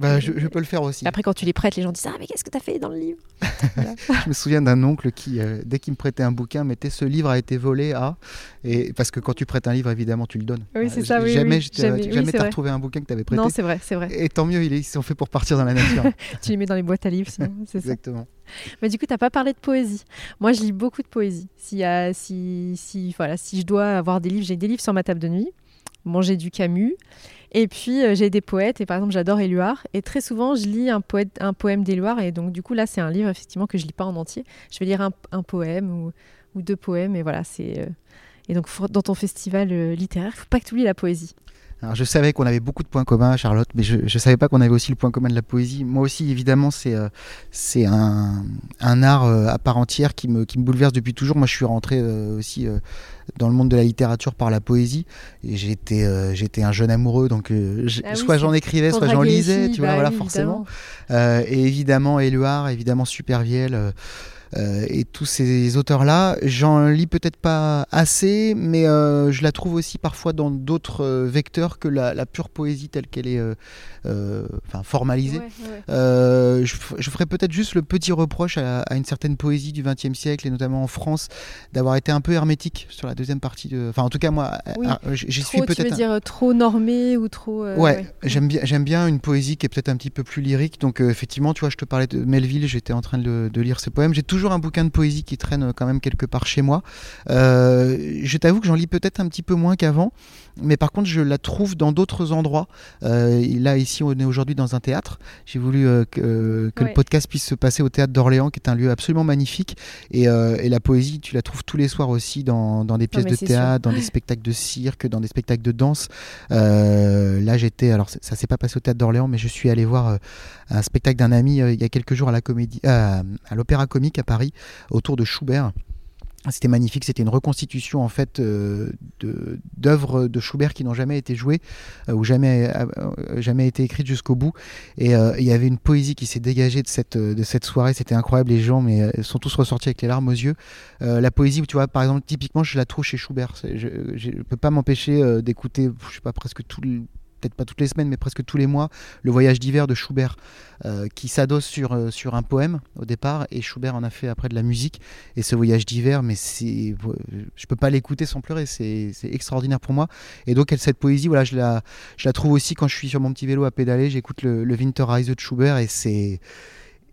Bah, je, peux le faire aussi. Après, quand tu les prêtes, les gens disent Ah, mais qu'est-ce que tu as fait dans le livre Je me souviens d'un oncle qui, euh, dès qu'il me prêtait un bouquin, mettait Ce livre a été volé à. Et, parce que quand tu prêtes un livre, évidemment, tu le donnes. Oui, c'est ça. Oui, jamais oui, jamais, jamais t'as retrouvé un bouquin que tu avais prêté. Non, c'est vrai, c'est vrai. Et tant mieux, ils sont faits pour partir dans la nature. tu les mets dans les boîtes à livres, sinon, c'est ça. Exactement. Mais du coup, tu n'as pas parlé de poésie. Moi, je lis beaucoup de poésie. Si, si, si, voilà, si je dois avoir des livres, j'ai des livres sur ma table de nuit. Manger du Camus. Et puis, euh, j'ai des poètes, et par exemple, j'adore Éluard. Et très souvent, je lis un, poème d'Éluard. Et donc, du coup, là, c'est un livre, effectivement, que je lis pas en entier. Je vais lire un, poème ou, ou, deux poèmes. Et voilà, c'est. Euh, et donc, dans ton festival euh, littéraire, il faut pas que tu oublies la poésie. Alors, je savais qu'on avait beaucoup de points communs, Charlotte, mais je ne savais pas qu'on avait aussi le point commun de la poésie. Moi aussi, évidemment, c'est c'est un, un, art à part entière qui me, qui me bouleverse depuis toujours. Moi, je suis rentré aussi dans le monde de la littérature par la poésie. Et j'étais euh, j'étais un jeune amoureux, donc euh, ah soit j'en écrivais, soit j'en lisais, tu vois, bah voilà, forcément. Euh, et évidemment, Éluard, évidemment, Supervielle. Euh, et tous ces auteurs-là, j'en lis peut-être pas assez, mais euh, je la trouve aussi parfois dans d'autres euh, vecteurs que la, pure poésie telle qu'elle est enfin, formalisée. Je, je, ferais peut-être juste le petit reproche à, une certaine poésie du XXe siècle, et notamment en France, d'avoir été un peu hermétique sur la deuxième partie. De... Enfin, en tout cas, moi, j'y suis peut-être. Tu veux dire trop normé ou trop. ouais, j'aime bien, j'aime bien une poésie qui est peut-être un petit peu plus lyrique. Donc, effectivement, tu vois, je te parlais de Melville, j'étais en train de, de lire ses poèmes. J'ai toujours toujours un bouquin de poésie qui traîne euh, quand même quelque part chez moi. Euh, je t'avoue que j'en lis peut-être un petit peu moins qu'avant, mais par contre, je la trouve dans d'autres endroits. Euh, là, ici, on est aujourd'hui dans un théâtre. J'ai voulu que, le podcast puisse se passer au théâtre d'Orléans, qui est un lieu absolument magnifique. Et, la poésie, tu la trouves tous les soirs aussi dans, des pièces de théâtre, dans des spectacles de cirque, dans des spectacles de danse. là, j'étais, alors ça s'est pas passé au théâtre d'Orléans, mais je suis allé voir un spectacle d'un ami il y a quelques jours à la comédie, à l'Opéra Comique à Paris autour de Schubert. C'était magnifique, c'était une reconstitution en fait euh, d'œuvres de, Schubert qui n'ont jamais été jouées euh, ou jamais, euh, jamais été écrites jusqu'au bout. Et il y avait une poésie qui s'est dégagée de cette, de cette soirée, c'était incroyable, les gens mais, sont tous ressortis avec les larmes aux yeux. la poésie, tu vois, par exemple, typiquement, je la trouve chez Schubert. Je ne peux pas m'empêcher d'écouter, je sais pas, presque tout peut-être pas toutes les semaines, mais presque tous les mois, le voyage d'hiver de Schubert, euh, qui s'adosse sur, euh, sur un poème au départ, et Schubert en a fait après de la musique. Et ce voyage d'hiver, mais c'est, je peux pas l'écouter sans pleurer, c'est, extraordinaire pour moi. Et donc cette poésie, voilà, je la, je la trouve aussi quand je suis sur mon petit vélo à pédaler, j'écoute le, le Winterreise de Schubert, et c'est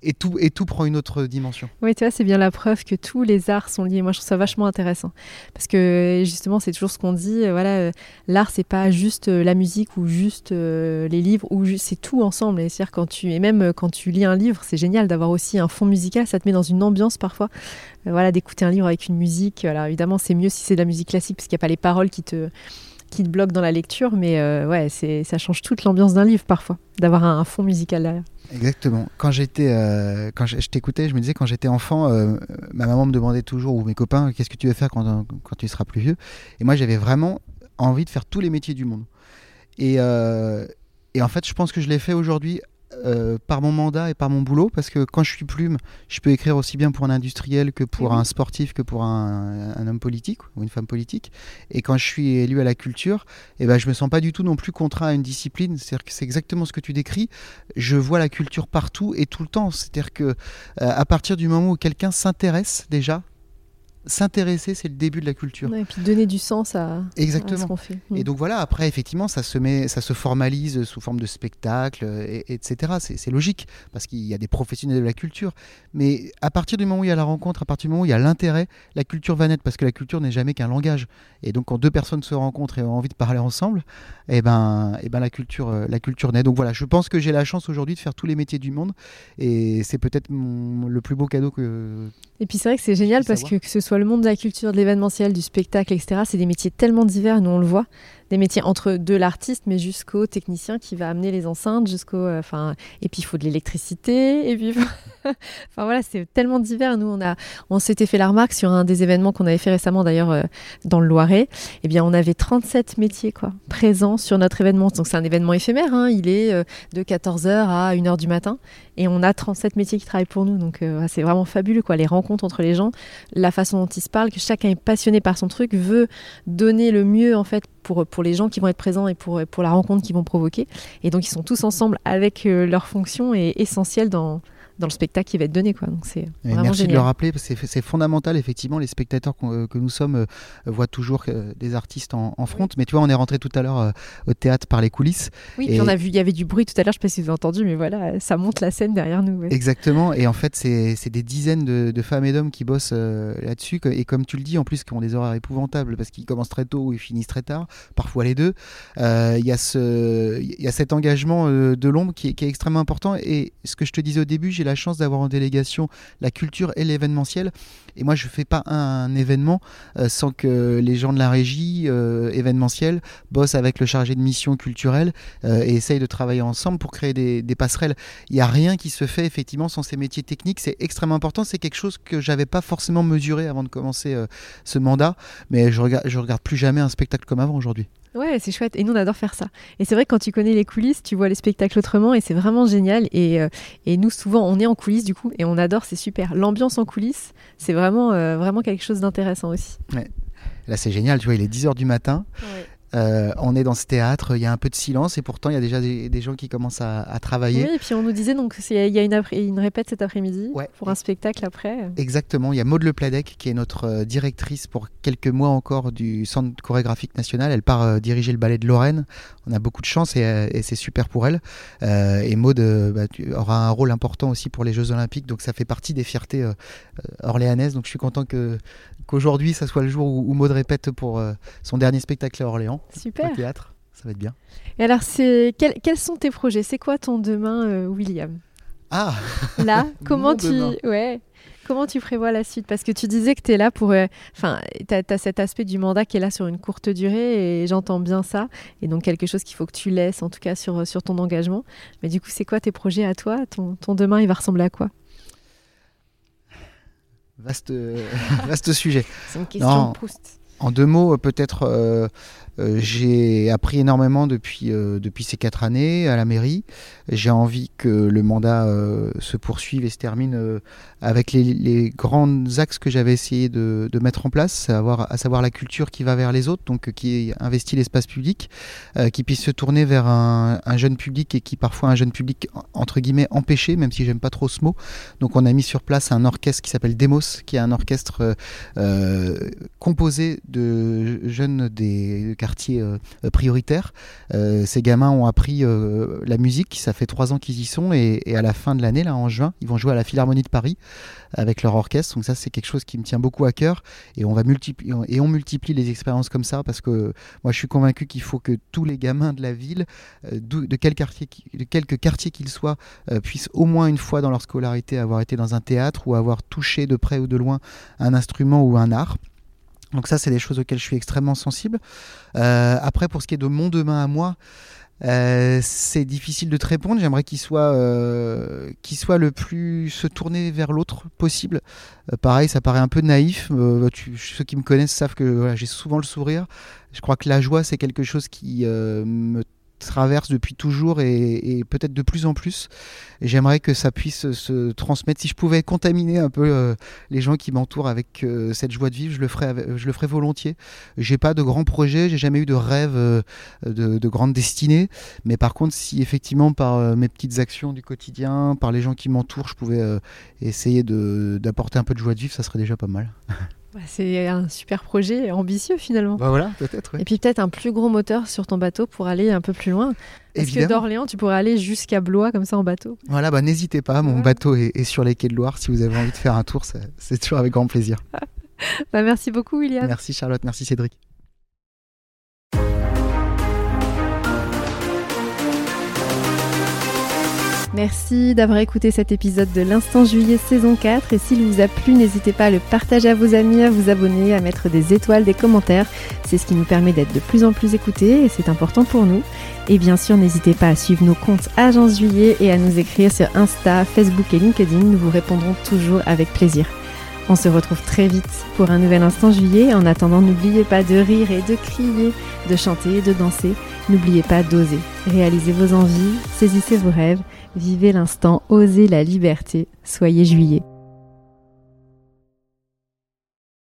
et tout, et tout prend une autre dimension. Oui, tu vois, c'est bien la preuve que tous les arts sont liés. Moi, je trouve ça vachement intéressant. Parce que justement, c'est toujours ce qu'on dit. Euh, voilà, euh, l'art, c'est pas juste euh, la musique ou juste les livres, ou c'est tout ensemble. Et, quand tu, et même quand tu lis un livre, c'est génial d'avoir aussi un fond musical. Ça te met dans une ambiance parfois. voilà, d'écouter un livre avec une musique. Alors évidemment, c'est mieux si c'est de la musique classique, parce qu'il n'y a pas les paroles qui te qui te bloquent dans la lecture, mais ouais, c'est ça change toute l'ambiance d'un livre parfois, d'avoir un, un fond musical derrière. Exactement. Quand j'étais, euh, quand je, t'écoutais, je me disais quand j'étais enfant, euh, ma maman me demandait toujours ou mes copains, qu'est-ce que tu veux faire quand, quand tu seras plus vieux? Et moi, j'avais vraiment envie de faire tous les métiers du monde. Et, euh, et en fait, je pense que je l'ai fait aujourd'hui euh, par mon mandat et par mon boulot, parce que quand je suis plume, je peux écrire aussi bien pour un industriel que pour un sportif, que pour un, homme politique ou une femme politique. Et quand je suis élu à la culture, et eh ben, je me sens pas du tout non plus contraint à une discipline. C'est-à-dire que c'est exactement ce que tu décris. Je vois la culture partout et tout le temps. C'est-à-dire que euh, à partir du moment où quelqu'un s'intéresse déjà s'intéresser, c'est le début de la culture. et puis donner du sens à, Exactement. ce qu'on fait. Et mm. donc voilà, après, effectivement, ça se, met, ça se formalise sous forme de spectacle, et, etc. C'est logique, parce qu'il y a des professionnels de la culture. Mais à partir du moment où il y a la rencontre, à partir du moment où il y a l'intérêt, la culture va naître, parce que la culture n'est jamais qu'un langage. Et donc quand deux personnes se rencontrent et ont envie de parler ensemble, et eh ben, et eh ben la, culture, euh, la culture naît. Donc voilà, je pense que j'ai la chance aujourd'hui de faire tous les métiers du monde, et c'est peut-être le plus beau cadeau que... Et puis c'est vrai que c'est génial parce que que ce soit le monde de la culture, de l'événementiel, du spectacle, etc., c'est des métiers tellement divers, nous on le voit, des métiers entre de l'artiste, mais jusqu'au technicien qui va amener les enceintes, jusqu'au, euh, enfin, et puis il faut de l'électricité, et puis, enfin voilà, c'est tellement divers. Nous on a, on s'était fait la remarque sur un des événements qu'on avait fait récemment d'ailleurs euh, dans le Loiret. Eh bien, on avait 37 métiers quoi présents sur notre événement. Donc c'est un événement éphémère, hein. il est euh, de 14h à 1h du matin, et on a 37 métiers qui travaillent pour nous. Donc c'est vraiment fabuleux quoi, les rencontres entre les gens, la façon dont ils se parlent, que chacun est passionné par son truc, veut donner le mieux en fait pour, les gens qui vont être présents et pour, pour la rencontre qu'ils vont provoquer. Et donc ils sont tous ensemble avec leur fonction et essentielle dans, dans le spectacle qui va être donné. Quoi. Donc c'est merci de le rappeler, parce que c'est fondamental, effectivement, les spectateurs euh, que nous sommes euh, voient toujours euh, des artistes en, front, mais tu vois, on est rentré tout à l'heure au théâtre par les coulisses. Oui, et puis on a vu, il y avait du bruit tout à l'heure, je ne sais pas si vous avez entendu, mais voilà, ça monte la scène derrière nous. Exactement, et en fait, c'est des dizaines de, femmes et d'hommes qui bossent là-dessus, et comme tu le dis, en plus, qui ont des horaires épouvantables, parce qu'ils commencent très tôt ou ils finissent très tard, parfois les deux, il y, a ce, y a cet engagement de l'ombre qui, qui, est extrêmement important, et ce que je te disais au début, j'ai la chance d'avoir en délégation la culture et l'événementiel. Et moi, je fais pas un, événement euh, sans que les gens de la régie euh, événementielle bossent avec le chargé de mission culturelle euh, et essayent de travailler ensemble pour créer des, passerelles. Il n'y a rien qui se fait effectivement sans ces métiers techniques. C'est extrêmement important. C'est quelque chose que j'avais pas forcément mesuré avant de commencer ce mandat. Mais je regarde, je regarde plus jamais un spectacle comme avant aujourd'hui. Ouais, c'est chouette. Et nous, on adore faire ça. Et c'est vrai que quand tu connais les coulisses, tu vois les spectacles autrement et c'est vraiment génial. Et, euh, et, nous, souvent, on est en coulisses du coup et on adore, c'est super. L'ambiance en coulisses, c'est vraiment, euh, vraiment quelque chose d'intéressant aussi. Ouais. Là, c'est génial. Tu vois, il est 10h du matin. Ouais. Euh, on est dans ce théâtre, il y a un peu de silence et pourtant il y a déjà des, gens qui commencent à, travailler. Oui, et puis on nous disait donc il y a une, une répète cet après-midi pour un spectacle après. Exactement, il y a Maud Le Pladec qui est notre euh, directrice pour quelques mois encore du Centre chorégraphique national. Elle part euh, diriger le ballet de Lorraine. On a beaucoup de chance et, c'est super pour elle. et Maud bah, aura un rôle important aussi pour les Jeux Olympiques, donc ça fait partie des fiertés orléanaises. Donc je suis content que qu'aujourd'hui, ça soit le jour où, Maud répète pour son dernier spectacle à Orléans. Super. Au théâtre. Ça va être bien. Et alors, c'est quels sont tes projets? C'est quoi ton demain, euh, William? Ah Là, comment tu. Ouais. Comment tu prévois la suite? Parce que tu disais que tu es là pour. Euh, enfin, tu as, cet aspect du mandat qui est là sur une courte durée et j'entends bien ça. Et donc, quelque chose qu'il faut que tu laisses, en tout cas, sur, sur ton engagement. Mais du coup, c'est quoi tes projets à toi? Ton, ton demain, il va ressembler à quoi? Vaste, vaste sujet. C'est une question de Proust. En deux mots, peut-être, euh, euh, j'ai appris énormément depuis, euh, depuis ces quatre années à la mairie. J'ai envie que le mandat se poursuive et se termine avec les, grands axes que j'avais essayé de, mettre en place, à savoir, la culture qui va vers les autres, donc qui investit l'espace public, qui puisse se tourner vers un, jeune public et qui parfois un jeune public entre guillemets empêché, même si j'aime pas trop ce mot. Donc on a mis sur place un orchestre qui s'appelle Demos, qui est un orchestre composé de jeunes des quartiers euh, prioritaires. Euh, ces gamins ont appris euh, la musique, ça fait trois ans qu'ils y sont, et, à la fin de l'année, là en juin, ils vont jouer à la Philharmonie de Paris avec leur orchestre. Donc ça, c'est quelque chose qui me tient beaucoup à cœur, et on va multiplier et on multiplie les expériences comme ça parce que moi, je suis convaincu qu'il faut que tous les gamins de la ville, de quel quartier, quartier qu'ils soient, puissent au moins une fois dans leur scolarité avoir été dans un théâtre ou avoir touché de près ou de loin un instrument ou un art. Donc ça, c'est des choses auxquelles je suis extrêmement sensible. Euh, après, pour ce qui est de mon demain à moi, euh, c'est difficile de te répondre. J'aimerais qu'il soit, euh, soit le plus se tourner vers l'autre possible. pareil, ça paraît un peu naïf. ceux qui me connaissent savent que j'ai souvent le sourire. Je crois que la joie, c'est quelque chose qui me traverse depuis toujours et, peut-être de plus en plus. J'aimerais que ça puisse se transmettre. Si je pouvais contaminer un peu euh, les gens qui m'entourent avec euh, cette joie de vivre, je le ferais, je le volontiers. J'ai pas de grands projets, j'ai jamais eu de rêve euh, de, de, grande destinée. Mais par contre, si effectivement par mes petites actions du quotidien, par les gens qui m'entourent, je pouvais essayer d'apporter un peu de joie de vivre, ça serait déjà pas mal. Bah, c'est un super projet ambitieux finalement. Bah voilà, peut-être. Et puis peut-être un plus gros moteur sur ton bateau pour aller un peu plus loin. Parce que d'Orléans, tu pourrais aller jusqu'à Blois comme ça en bateau. Voilà, bah n'hésitez pas, mon bateau est, sur les quais de Loire. Si vous avez envie de faire un tour, c'est toujours avec grand plaisir. bah, merci beaucoup, William. Merci Charlotte, merci Cédric. Merci d'avoir écouté cet épisode de l'Instant Juillet saison 4 et s'il vous a plu, n'hésitez pas à le partager à vos amis, à vous abonner, à mettre des étoiles, des commentaires. C'est ce qui nous permet d'être de plus en plus écoutés et c'est important pour nous. Et bien sûr, n'hésitez pas à suivre nos comptes Agence Juillet et à nous écrire sur Insta, Facebook et LinkedIn. Nous vous répondrons toujours avec plaisir. On se retrouve très vite pour un nouvel instant juillet. En attendant, n'oubliez pas de rire et de crier, de chanter et de danser. N'oubliez pas d'oser. Réalisez vos envies, saisissez vos rêves Vivez l'instant, osez la liberté, soyez juillet.